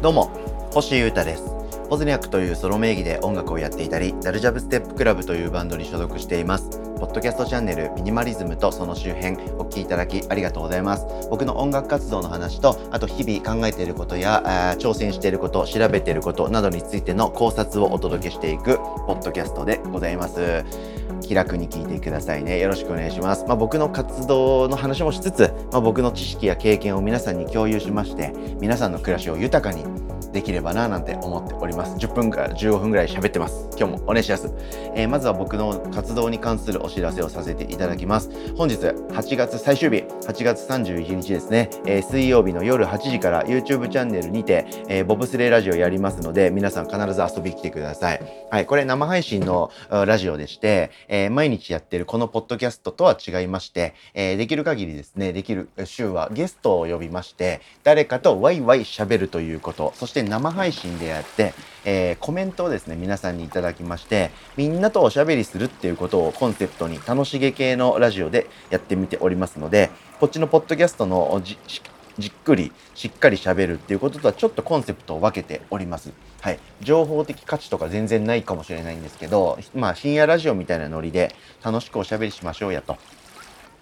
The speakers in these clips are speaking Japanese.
どうも星優太です。ポズニャックというソロ名義で音楽をやっていたりダルジャブステップクラブというバンドに所属しています。ポッドキャストチャンネルミニマリズムとその周辺お聞きいただきありがとうございます。僕の音楽活動の話とあと日々考えていることや挑戦していること調べていることなどについての考察をお届けしていくポッドキャストでございます。気楽に聞いてくださいね。よろしくお願いします。まあ、僕の活動の話もしつつ、まあ、僕の知識や経験を皆さんに共有しまして皆さんの暮らしを豊かにできればななんて思っております。10分から15分ぐらい喋ってます。今日もお願いします、えー、まずは僕の活動に関するお知らせをさせていただきます。本日8月最終日8月31日ですね、えー、水曜日の夜8時から YouTube チャンネルにて、えー、ボブスレーラジオやりますので皆さん必ず遊びに来てください。はいこれ生配信のラジオでして、え毎日やってるこのポッドキャストとは違いまして、えできる限りですねできる週はゲストを呼びまして誰かとワイワイ喋るということそして生配信でやって、えー、コメントをですね、皆さんにいただきまして、みんなとおしゃべりするっていうことをコンセプトに楽しげ系のラジオでやってみておりますので、こっちのポッドキャストのじっくりしっかり喋るっていうこととはちょっとコンセプトを分けております。はい。情報的価値とか全然ないかもしれないんですけど、まあ深夜ラジオみたいなノリで楽しくおしゃべりしましょうやと。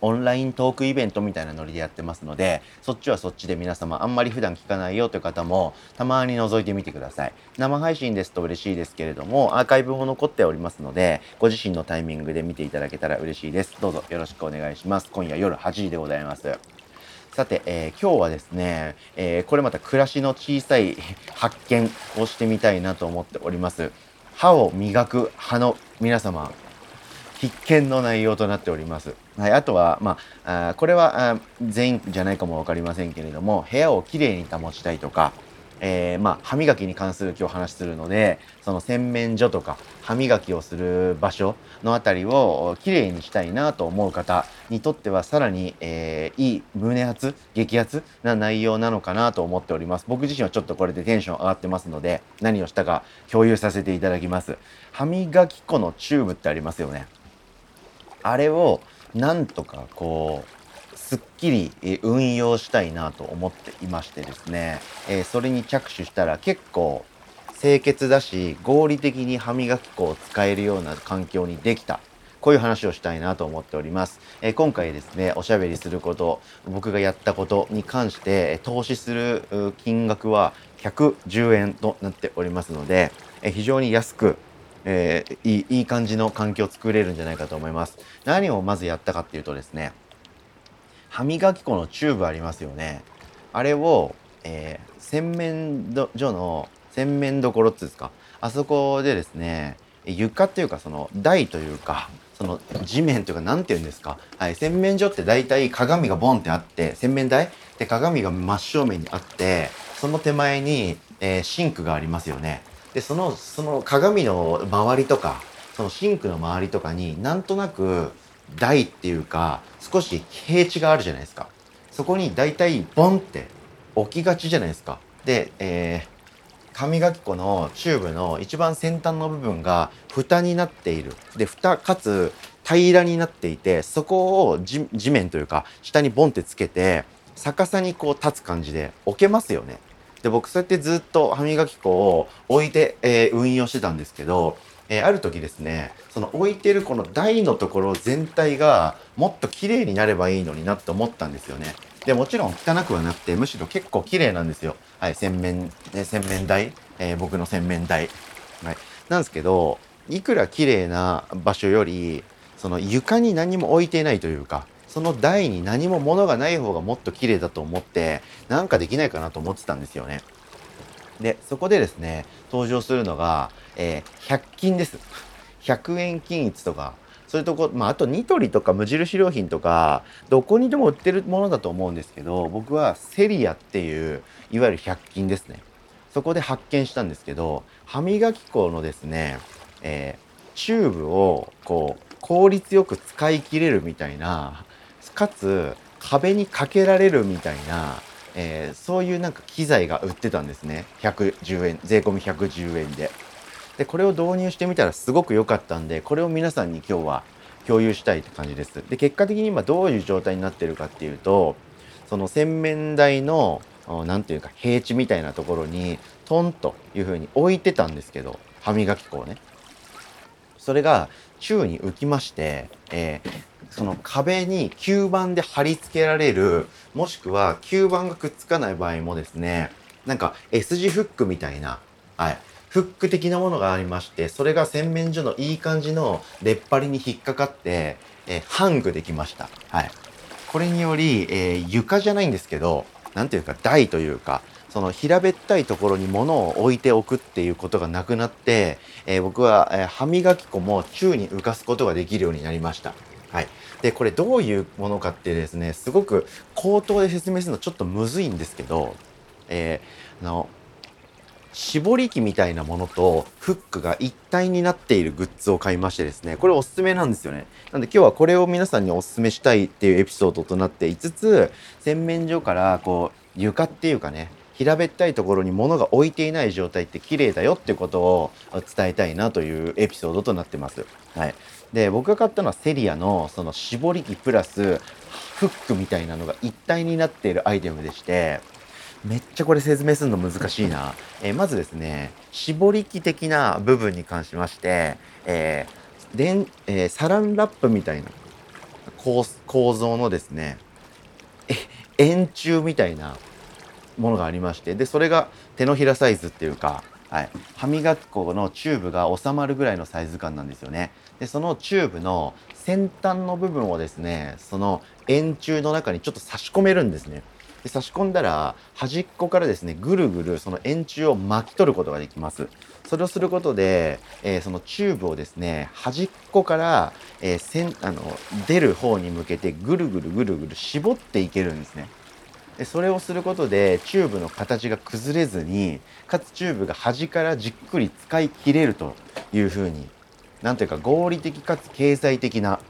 オンライントークイベントみたいなノリでやってますので、そっちはそっちで皆様あんまり普段聞かないよという方もたまに覗いてみてください。生配信ですと嬉しいですけれども、アーカイブも残っておりますので、ご自身のタイミングで見ていただけたら嬉しいです。どうぞよろしくお願いします。今夜夜8時でございます。さて、えー、今日はですね、えー、これまた暮らしの小さい発見をしてみたいなと思っております。歯を磨く歯の皆様、必見の内容となっております。はい、あとは、まあ、あこれは全員じゃないかも分かりませんけれども部屋をきれいに保ちたいとか、えー、まあ、歯磨きに関する今日話するのでその洗面所とか歯磨きをする場所の辺りをきれいにしたいなと思う方にとってはさらに、えー、いい胸圧激圧な内容なのかなと思っております。僕自身はちょっとこれでテンション上がってますので何をしたか共有させていただきます。歯磨き粉のチューブってありますよね。あれをなんとかこうすっきり運用したいなと思っていましてですね、え、それに着手したら結構清潔だし合理的に歯磨き粉を使えるような環境にできたこういう話をしたいなと思っております。えー、今回ですね、おしゃべりすること、僕がやったことに関して投資する金額は110円となっておりますので、えー、非常に安くえー、いいいい感じの環境を作れるんじゃないかと思います。何をまずやったかっていうとですね、歯磨き粉のチューブありますよね。あれを、えー、洗面所の洗面どころっていうんですか、あそこでですね、床っていうかその台というか、その地面というか何て言うんですか、はい、洗面所って大体鏡がボンってあって洗面台？で鏡が真正面にあってその手前に、えー、シンクがありますよね。でそのその鏡の周りとかそのシンクの周りとかになんとなく台っていうか少し平地があるじゃないですか。そこに大体ボンって置きがちじゃないですか。で、えー、歯磨き粉のチューブの一番先端の部分が蓋になっている。で蓋かつ平らになっていてそこを地面というか下にボンってつけて逆さにこう立つ感じで置けますよね。で僕そうやってずっと歯磨き粉を置いて、えー、運用してたんですけど、えー、ある時ですねその置いてるこの台のところ全体がもっと綺麗になればいいのになって思ったんですよね。でもちろん汚くはなくてむしろ結構綺麗なんですよ。はい、洗面、ね、洗面台、えー、僕の洗面台。はい、なんですけどいくら綺麗な場所よりその床に何も置いていないというかその台に何も物がない方がもっと綺麗だと思ってなんかできないかなと思ってたんですよね。でそこでですね登場するのが、えー、100均です。100円均一とかそういうとこ、まあ、あとニトリとか無印良品とかどこにでも売ってるものだと思うんですけど僕はセリアっていういわゆる100均ですねそこで発見したんですけど歯磨き粉のですね、えー、チューブをこう効率よく使い切れるみたいなかつ壁にかけられるみたいな、えー、そういうなんか機材が売ってたんですね。110円税込み110円で。でこれを導入してみたらすごく良かったんでこれを皆さんに今日は共有したいって感じです。で結果的に今どういう状態になってるかっていうとその洗面台の何ていうか平地みたいなところにトンというふうに置いてたんですけど歯磨き粉をね。それが宙に浮きまして、えー、その壁に吸盤で貼り付けられるもしくは吸盤がくっつかない場合もですねなんか S 字フックみたいな、はい、フック的なものがありましてそれが洗面所のいい感じの出っ張りに引っかかって、えー、ハングできました。はい、これにより、えー、床じゃないんですけど何ていうか台というかその平べったいところに物を置いておくっていうことがなくなって、えー、僕は、え、歯磨き粉も宙に浮かすことができるようになりました。はい。で、これどういうものかってですね、すごく口頭で説明するのちょっとむずいんですけど、えー、あの、絞り器みたいなものとフックが一体になっているグッズを買いましてですね、これおすすめなんですよね。なんで今日はこれを皆さんにおすすめしたいっていうエピソードとなっていつつ、洗面所からこう床っていうかね、平べったいところに物が置いていない状態って綺麗だよってことを伝えたいなというエピソードとなってます。はい。で、僕が買ったのはセリアのその絞り器プラスフックみたいなのが一体になっているアイテムでして、めっちゃこれ説明するの難しいな。えー、まずですね、絞り器的な部分に関しまして、えーでんえー、サランラップみたいな構造のですね、円柱みたいなものがありまして、で、それが手のひらサイズっていうか、はい、歯磨き粉のチューブが収まるぐらいのサイズ感なんですよね。で、そのチューブの先端の部分をですね、その円柱の中にちょっと差し込めるんですね。で差し込んだら端っこからですねぐるぐるその円柱を巻き取ることができますそれをすることで、えー、そのチューブをですね端っこから、えー、せんあの出る方に向けてぐるぐるぐるぐる絞っていけるんですねでそれをすることでチューブの形が崩れずにかつチューブが端からじっくり使い切れるというふうになんていうか合理的かつ経済的な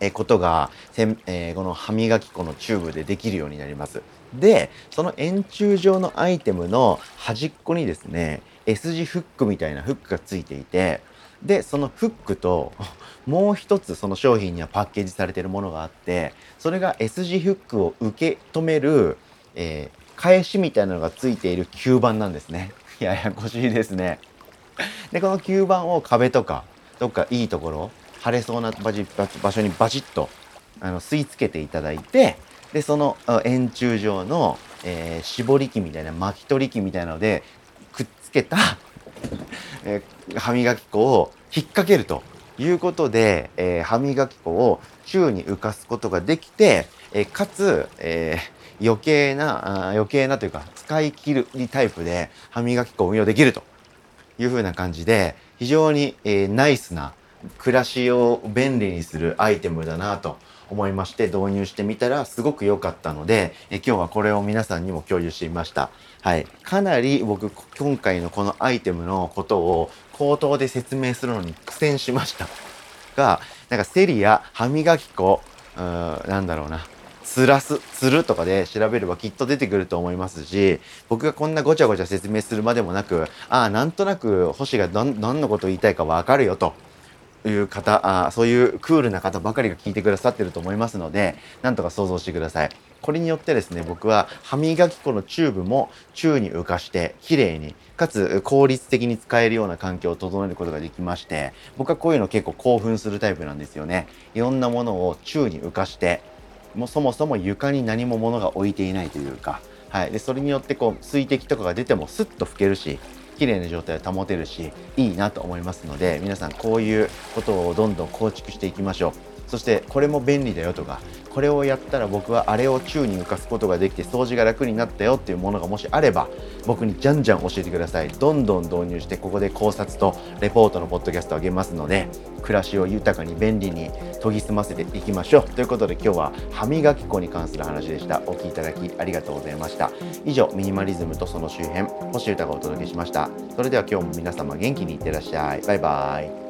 えことがせん、えー、この歯磨き粉のチューブでできるようになります。で、その円柱状のアイテムの端っこにですね、S 字フックみたいなフックがついていて、で、そのフックと もう一つその商品にはパッケージされてるものがあって、それが S 字フックを受け止める、えー、返しみたいなのがついている吸盤なんですね。ややこしいですね。で、この吸盤を壁とか、どっかいいところ、腫れそうな場所にバチッとあの吸い付けていただいてでその円柱状の、えー、絞り器みたいな巻き取り器みたいなのでくっつけたえ、歯磨き粉を引っ掛けるということで、えー、歯磨き粉を宙に浮かすことができて、えー、かつ、えー、余計な余計なというか使い切るタイプで歯磨き粉を運用できるというふうな感じで非常に、え、ナイスな暮らしを便利にするアイテムだなと思いまして導入してみたらすごく良かったのでえ今日はこれを皆さんにも共有してみました。はい。かなり僕今回のこのアイテムのことを口頭で説明するのに苦戦しました。が、なんかセリや歯磨き粉、うーなんだろうな。つらす、つるとかで調べればきっと出てくると思いますし、僕がこんなごちゃごちゃ説明するまでもなく、ああ、なんとなく星が何のこと言いたいかわかるよという方あそういうクールな方ばかりが聞いてくださってると思いますのでなんとか想像してください。これによってですね僕は歯磨き粉のチューブも宙に浮かして綺麗にかつ効率的に使えるような環境を整えることができまして僕はこういうの結構興奮するタイプなんですよね。いろんなものを宙に浮かしてもうそもそも床に何も物が置いていないというかはい、でそれによってこう水滴とかが出てもスッと拭けるし綺麗な状態を保てるしいいなと思いますので皆さんこういうことをどんどん構築していきましょう。そしてこれも便利だよとかこれをやったら僕はあれを宙に浮かすことができて掃除が楽になったよっていうものがもしあれば僕にじゃんじゃん教えてください。どんどん導入してここで考察とレポートのポッドキャストをあげますので暮らしを豊かに便利に研ぎ澄ませていきましょう。ということで今日は歯磨き粉に関する話でした。お聴きいただきありがとうございました。以上ミニマリズムとその周辺星歌がお届けしました。それでは今日も皆様元気にいってらっしゃい。バイバイ。